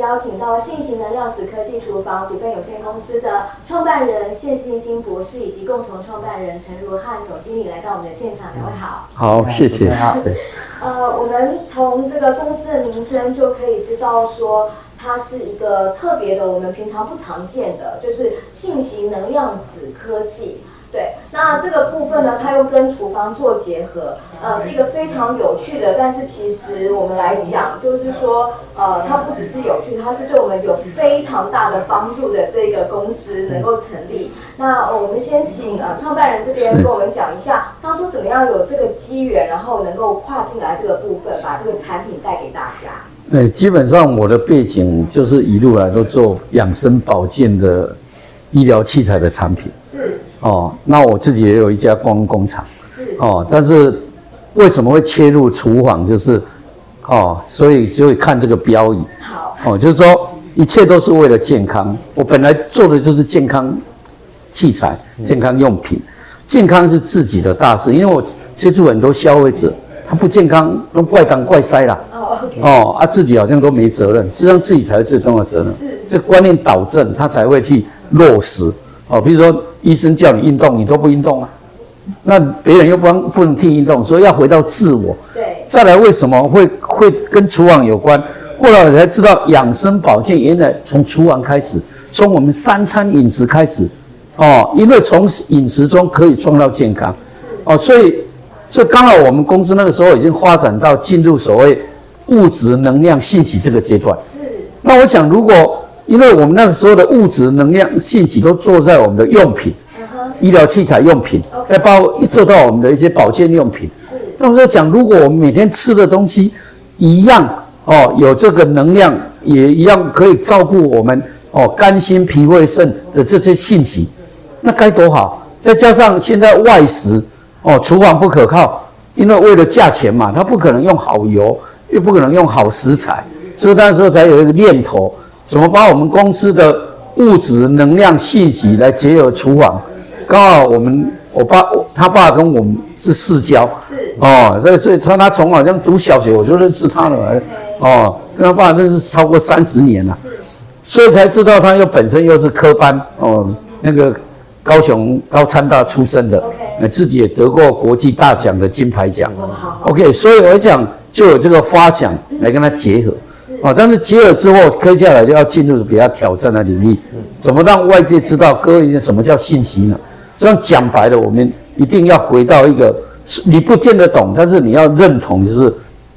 邀请到信息能量子科技厨房股份有限公司的创办人谢晋兴博士以及共同创办人陈如汉总经理来到我们的现场。两位好。好，谢谢。好。呃，我们从这个公司的名称就可以知道说，它是一个特别的，我们平常不常见的，就是信息能量子科技。对，那这个部分呢，它又跟厨房做结合，呃，是一个非常有趣的。但是其实我们来讲，就是说，呃，它不只是有趣，它是对我们有非常大的帮助的这个公司能够成立。那我们先请呃创办人这边跟我们讲一下，当初怎么样有这个机缘，然后能够跨进来这个部分，把这个产品带给大家。呃，基本上我的背景就是一路来都做养生保健的医疗器材的产品。哦，那我自己也有一家光工厂，是哦，但是为什么会切入厨房？就是哦，所以就会看这个标语，好哦，就是说一切都是为了健康。我本来做的就是健康器材、健康用品，健康是自己的大事。因为我接触很多消费者，他不健康都怪东怪塞啦，哦，啊，自己好像都没责任，实际上自己才是最重要的责任。是，这观念导正，他才会去落实。哦，比如说医生叫你运动，你都不运动啊，那别人又不能不能替运动，所以要回到自我。对。再来，为什么会会跟厨房有关？后来我才知道养生保健原来从厨房开始，从我们三餐饮食开始。哦，因为从饮食中可以创造健康。是。哦，所以所以刚好我们公司那个时候已经发展到进入所谓物质能量信息这个阶段。是。那我想如果。因为我们那个时候的物质能量信息都做在我们的用品、医疗器材用品，再包括一做到我们的一些保健用品。那我在讲，如果我们每天吃的东西一样哦，有这个能量，也一样可以照顾我们哦肝心脾胃肾的这些信息，那该多好！再加上现在外食哦，厨房不可靠，因为为了价钱嘛，它不可能用好油，又不可能用好食材，所以那时候才有一个念头。怎么把我们公司的物质能量信息来结合厨房？刚好我们我爸他爸跟我们是世交，是。哦，所以所以他他从好像读小学我就认识他了，哦，跟他爸认识超过三十年了，是，所以才知道他又本身又是科班哦，那个高雄高参大出身的.自己也得过国际大奖的金牌奖，哦，OK，所以我讲就有这个发想来跟他结合。啊，但是结了之后，接下来就要进入比较挑战的领域。怎么让外界知道各位什么叫信息呢？这样讲白了，我们一定要回到一个你不见得懂，但是你要认同，就是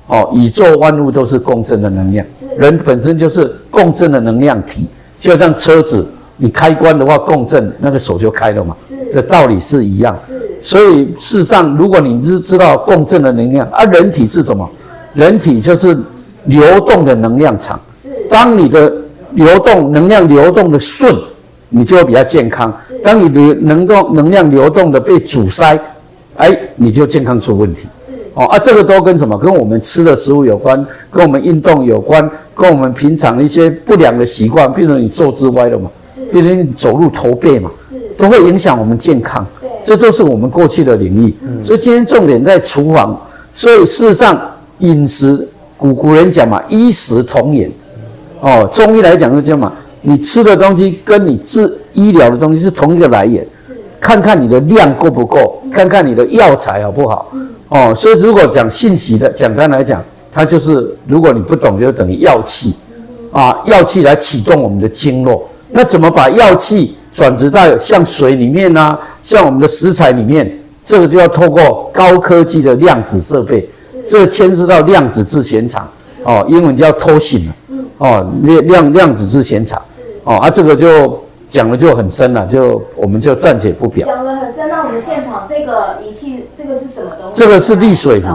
哦，宇宙万物都是共振的能量，人本身就是共振的能量体，就像车子，你开关的话共振，那个手就开了嘛。的道理是一样。是。所以事实上，如果你是知道共振的能量，而、啊、人体是什么？人体就是。流动的能量场，是。当你的流动能量流动的顺，你就会比较健康。是。当你流能动能量流动的被阻塞，哎，你就健康出问题。是。哦啊，这个都跟什么？跟我们吃的食物有关，跟我们运动有关，跟我们平常一些不良的习惯，比如你坐姿歪了嘛，是。比如你走路驼背嘛，是。都会影响我们健康。对。这都是我们过去的领域。嗯。所以今天重点在厨房。所以事实上饮食。古古人讲嘛，衣食同源，哦，中医来讲就这样嘛，你吃的东西跟你治医疗的东西是同一个来源，是，看看你的量够不够，看看你的药材好不好，哦，所以如果讲信息的，简单来讲，它就是如果你不懂，就等于药气，啊，药气来启动我们的经络，那怎么把药气转植到像水里面啊，像我们的食材里面，这个就要透过高科技的量子设备。这牵涉到量子自旋场，哦，英文叫 Toshin 哦，量量量子自旋场，哦，啊，这个就讲的就很深了，就我们就暂且不表。讲的很深，那我们现场这个仪器，这个是什么东西？这个是滤水壶，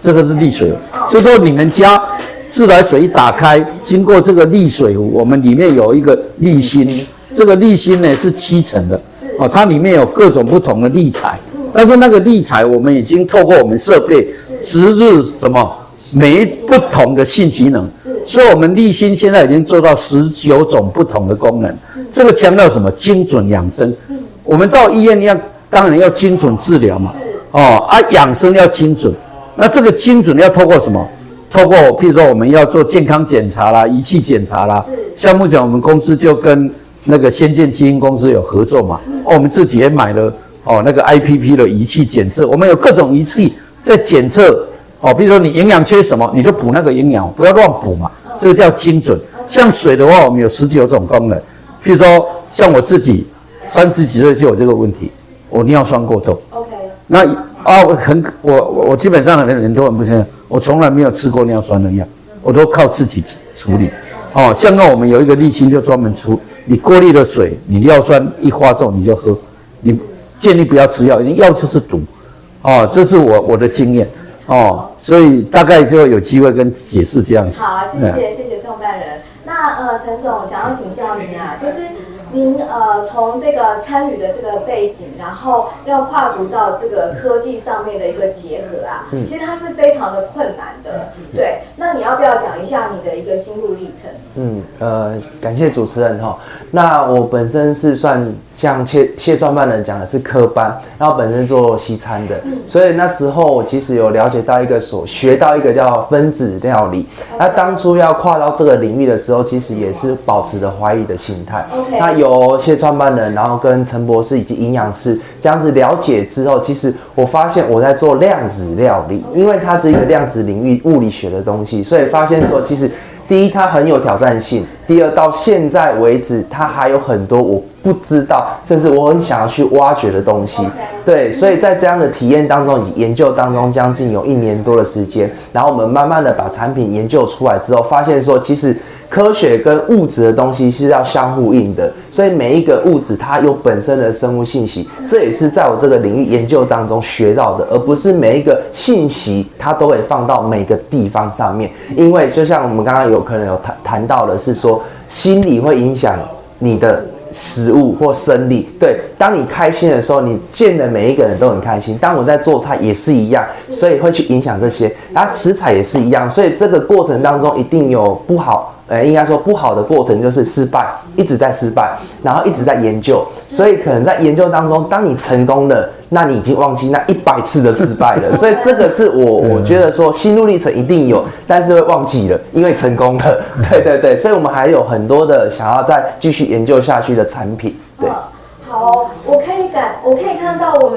这个是滤水。就说你们家自来水一打开，经过这个滤水壶，我们里面有一个滤芯，这个滤芯呢是七层的，哦，它里面有各种不同的滤材。但是那个滤材，我们已经透过我们设备，十日什么？每一不同的性机能，所以我们立新现在已经做到十九种不同的功能，嗯、这个强调什么？精准养生。嗯，我们到医院要当然要精准治疗嘛，哦啊养生要精准，那这个精准要透过什么？透过譬如说我们要做健康检查啦、仪器检查啦，像目前我们公司就跟那个先进基因公司有合作嘛，嗯、哦，我们自己也买了哦那个 IPP 的仪器检测，我们有各种仪器在检测。哦，比如说你营养缺什么，你就补那个营养，不要乱补嘛。这个叫精准。像水的话，我们有十九种功能。譬如说，像我自己三十几岁就有这个问题，我尿酸过多。OK。那啊，我很我我基本上很多人都很不相信，我从来没有吃过尿酸的药，我都靠自己处理。哦，像那我们有一个沥青就专门出，你过滤的水，你尿酸一发作你就喝，你建议不要吃药，因为药就是毒。哦，这是我我的经验。哦，所以大概就有机会跟解释这样子。好，谢谢、嗯、谢谢创办人。那呃，陈总想要请教您啊，就是。您呃，从这个参与的这个背景，然后要跨足到这个科技上面的一个结合啊，嗯、其实它是非常的困难的。嗯、对，那你要不要讲一下你的一个心路历程？嗯，呃，感谢主持人哈。那我本身是算像谢谢创办人讲的是科班，然后本身做西餐的，嗯、所以那时候我其实有了解到一个所学到一个叫分子料理。那当初要跨到这个领域的时候，其实也是保持着怀疑的心态。那有。由谢创办人，然后跟陈博士以及营养师这样子了解之后，其实我发现我在做量子料理，因为它是一个量子领域物理学的东西，所以发现说，其实第一它很有挑战性，第二到现在为止它还有很多我不知道，甚至我很想要去挖掘的东西。对，所以在这样的体验当中研究当中，将近有一年多的时间，然后我们慢慢的把产品研究出来之后，发现说其实。科学跟物质的东西是要相互应的，所以每一个物质它有本身的生物信息，这也是在我这个领域研究当中学到的，而不是每一个信息它都会放到每个地方上面。因为就像我们刚刚有可能有谈谈到的是说，心理会影响你的食物或生理。对，当你开心的时候，你见的每一个人都很开心。当我在做菜也是一样，所以会去影响这些。然后食材也是一样，所以这个过程当中一定有不好。呃，应该说不好的过程就是失败，一直在失败，然后一直在研究，所以可能在研究当中，当你成功了，那你已经忘记那一百次的失败了。所以这个是我我觉得说心路历程一定有，但是会忘记了，因为成功了。对对对，所以我们还有很多的想要再继续研究下去的产品。对。好，我可以感，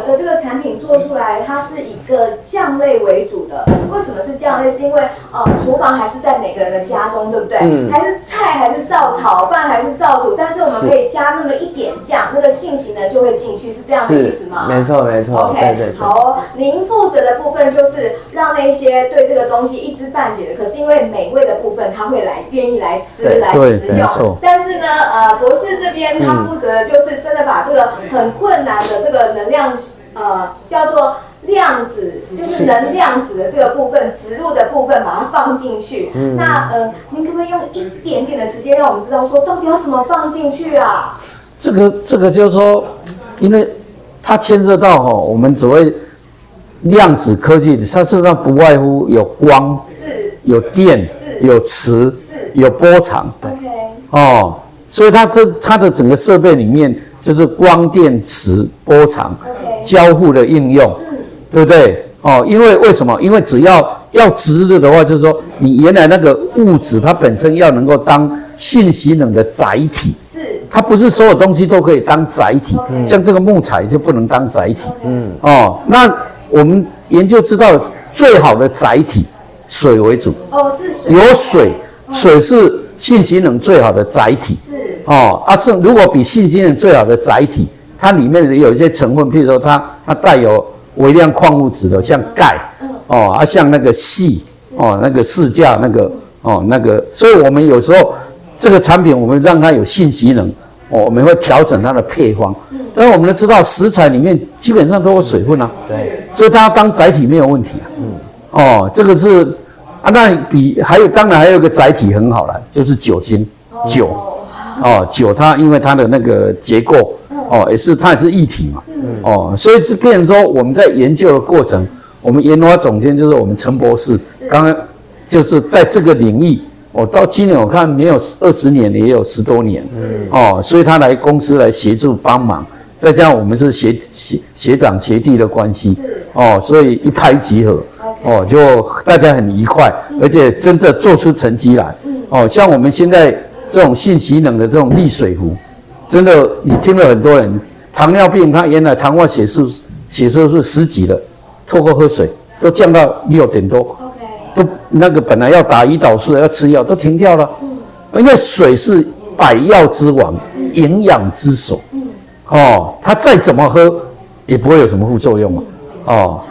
的这个产品做出来，它是以一个酱类为主的。为什么是酱类？是因为呃，厨房还是在每个人的家中，对不对？嗯。还是菜还是照炒，饭还是照煮，但是我们可以加那么一点酱，那个信息呢就会进去，是这样的意思吗？没错没错。OK，对对对。好哦，您负责的部分就是让那些对这个东西一知半解的，可是因为美味的部分他会来愿意来吃来食用。但是呢，呃，博士这边他负责的就是真的把。这个很困难的这个能量，呃，叫做量子，就是能量子的这个部分，植入的部分，把它放进去。嗯。那呃，您可不可以用一点点的时间，让我们知道说，到底要怎么放进去啊？这个这个就是说，因为它牵涉到哈、哦，我们所谓量子科技，它事实上不外乎有光，是，有电，是，有磁，是，有波长。OK。哦，所以它这它的整个设备里面。就是光电磁波长交互的应用，对不对？哦，因为为什么？因为只要要直的的话，就是说你原来那个物质它本身要能够当信息能的载体，是。它不是所有东西都可以当载体，像这个木材就不能当载体，嗯。哦，那我们研究知道最好的载体水为主，哦是水，有水，水是信息能最好的载体，是。哦，啊是，如果比信息能最好的载体，它里面有一些成分，譬如说它它带有微量矿物质的，像钙，哦，啊像那个硒，哦那个市价那个，哦那个，所以我们有时候这个产品我们让它有信息能，哦我们会调整它的配方，但是我们都知道食材里面基本上都有水分啊，对，所以它当载体没有问题啊，嗯，哦这个是啊那比还有当然还有一个载体很好了，就是酒精，酒。哦，酒它因为它的那个结构，哦，也是它也是一体嘛，哦，所以是变成说我们在研究的过程，我们研发总监就是我们陈博士，刚刚就是在这个领域，我到今年我看没有二十年，也有十多年，嗯，哦，所以他来公司来协助帮忙，再加上我们是学学学长学弟的关系，是，哦，所以一拍即合，哦，就大家很愉快，而且真正做出成绩来，哦，像我们现在这种信息能的这种逆水壶，真的你听了很多人糖尿病，他原来糖化血素血色素十几了，透过喝水都降到六点多.都那个本来要打胰岛素要吃药都停掉了，嗯，因为水是百药之王，嗯、营养之首，嗯，哦，他再怎么喝也不会有什么副作用嘛，哦。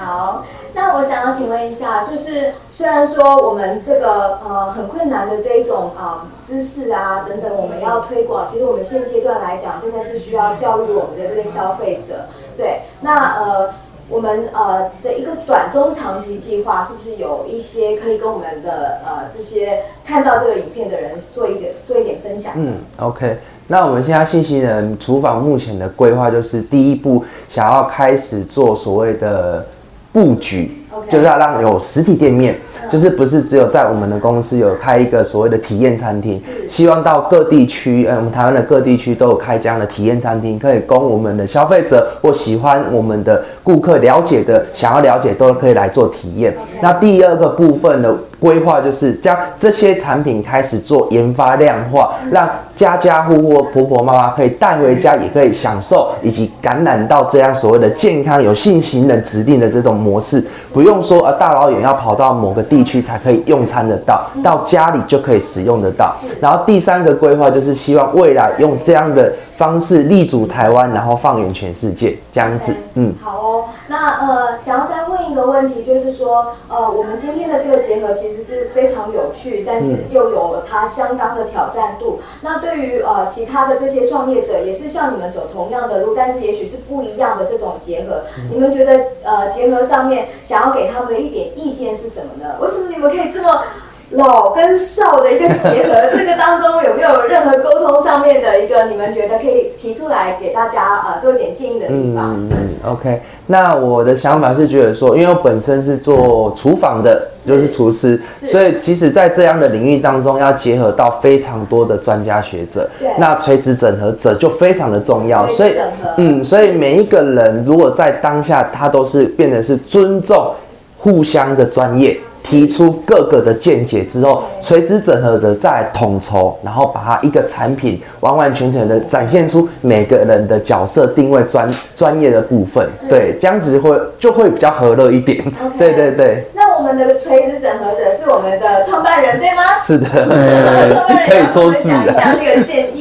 请问一下，就是虽然说我们这个呃很困难的这一种啊、知识啊等等，我们要推广，其实我们现阶段来讲，真的是需要教育我们的这个消费者。对，那呃，我们呃的一个短中长期计划，是不是有一些可以跟我们的呃这些看到这个影片的人做一点做一点分享？嗯，OK，那我们现在信息人厨房目前的规划就是第一步，想要开始做所谓的布局。就是要让有实体店面，就是不是只有在我们的公司有开一个所谓的体验餐厅，希望到各地区，嗯，我们台湾的各地区都有开这样的体验餐厅，可以供我们的消费者或喜欢我们的顾客了解的，想要了解都可以来做体验。那第二个部分的。规划就是将这些产品开始做研发量化，让家家户户婆婆妈妈可以带回家，也可以享受以及感染到这样所谓的健康有信心的指定的这种模式，不用说啊大老远要跑到某个地区才可以用餐得到，到家里就可以使用得到。然后第三个规划就是希望未来用这样的。方式立足台湾，然后放眼全世界，这样子嗯，好哦。那呃，想要再问一个问题，就是说，呃，我们今天的这个结合其实是非常有趣，但是又有了它相当的挑战度。嗯、那对于呃其他的这些创业者，也是像你们走同样的路，但是也许是不一样的这种结合。嗯、你们觉得呃结合上面想要给他们的一点意见是什么呢？为什么你们可以这么？老跟少的一个结合，这个当中有没有任何沟通上面的一个，你们觉得可以提出来给大家呃做一点建议的地方？嗯嗯，OK。那我的想法是觉得说，因为我本身是做厨房的，就是厨师，所以即使在这样的领域当中，要结合到非常多的专家学者，对，那垂直整合者就非常的重要。所以，嗯，所以每一个人如果在当下，他都是变得是尊重互相的专业。提出各个的见解之后，垂直整合者再统筹，然后把它一个产品完完全全的展现出每个人的角色定位专专业的部分，对，这样子会就会比较和乐一点。Okay. 对对对。那我们的垂直整合者是我们的创办人对吗？是的，可以说是的。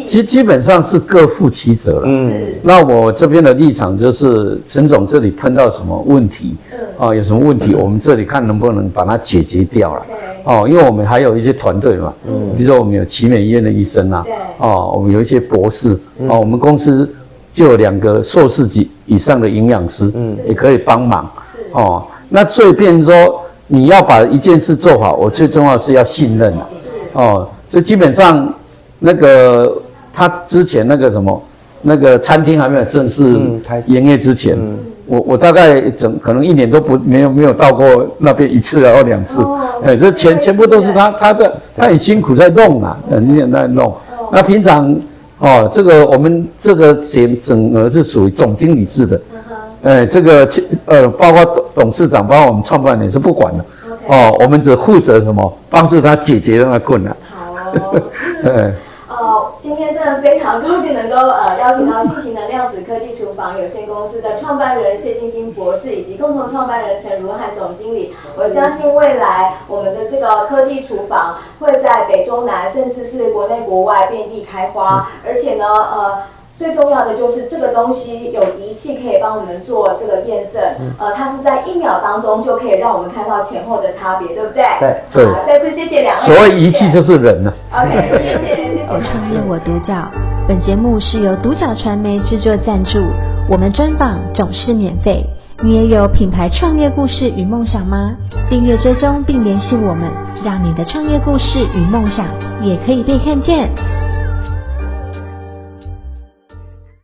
其实基本上是各负其责了。嗯。那我这边的立场就是，陈总这里碰到什么问题？嗯。啊，有什么问题，我们这里看能不能把它解决掉了。哦，因为我们还有一些团队嘛，嗯，比如说我们有奇美医院的医生啊，哦，我们有一些博士，哦，我们公司就有两个硕士级以上的营养师，嗯，也可以帮忙。是，哦，那所以变成说你要把一件事做好，我最重要是要信任。是，哦，所以基本上那个他之前那个什么。那个餐厅还没有正式营业之前，嗯嗯、我我大概整可能一年都不没有没有到过那边一次然后两次，哎、哦，这全全部都是他他的他很辛苦在弄啊，很在在弄。哦、那平常哦，这个我们这个整整个是属于总经理制的，哎、嗯，这个呃包括董董事长包括我们创办人是不管的，哦，哦，我们只负责什么帮助他解决那个困难。好、哦，对。呃，今天真的非常高兴能够呃邀请到新型能量子科技厨房有限公司的创办人谢金星博士以及共同创办人陈如汉总经理。我相信未来我们的这个科技厨房会在北中南甚至是国内国外遍地开花，而且呢呃。最重要的就是这个东西有仪器可以帮我们做这个验证，呃，它是在一秒当中就可以让我们看到前后的差别，对不对？对对。好，再次谢谢两位。所谓仪器就是人呢。OK，谢谢谢谢。我创业我独角，本节目是由独角传媒制作赞助，我们专访总是免费。你也有品牌创业故事与梦想吗？订阅追踪并联系我们，让你的创业故事与梦想也可以被看见。